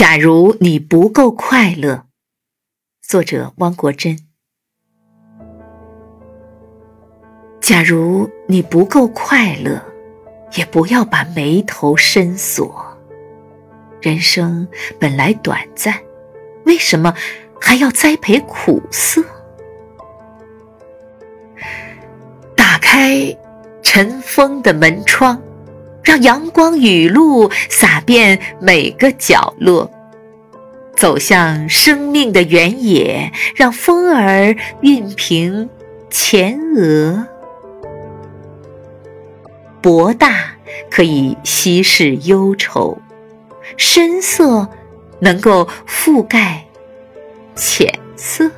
假如你不够快乐，作者汪国真。假如你不够快乐，也不要把眉头深锁。人生本来短暂，为什么还要栽培苦涩？打开尘封的门窗。让阳光雨露洒遍每个角落，走向生命的原野，让风儿熨平前额。博大可以稀释忧愁，深色能够覆盖浅色。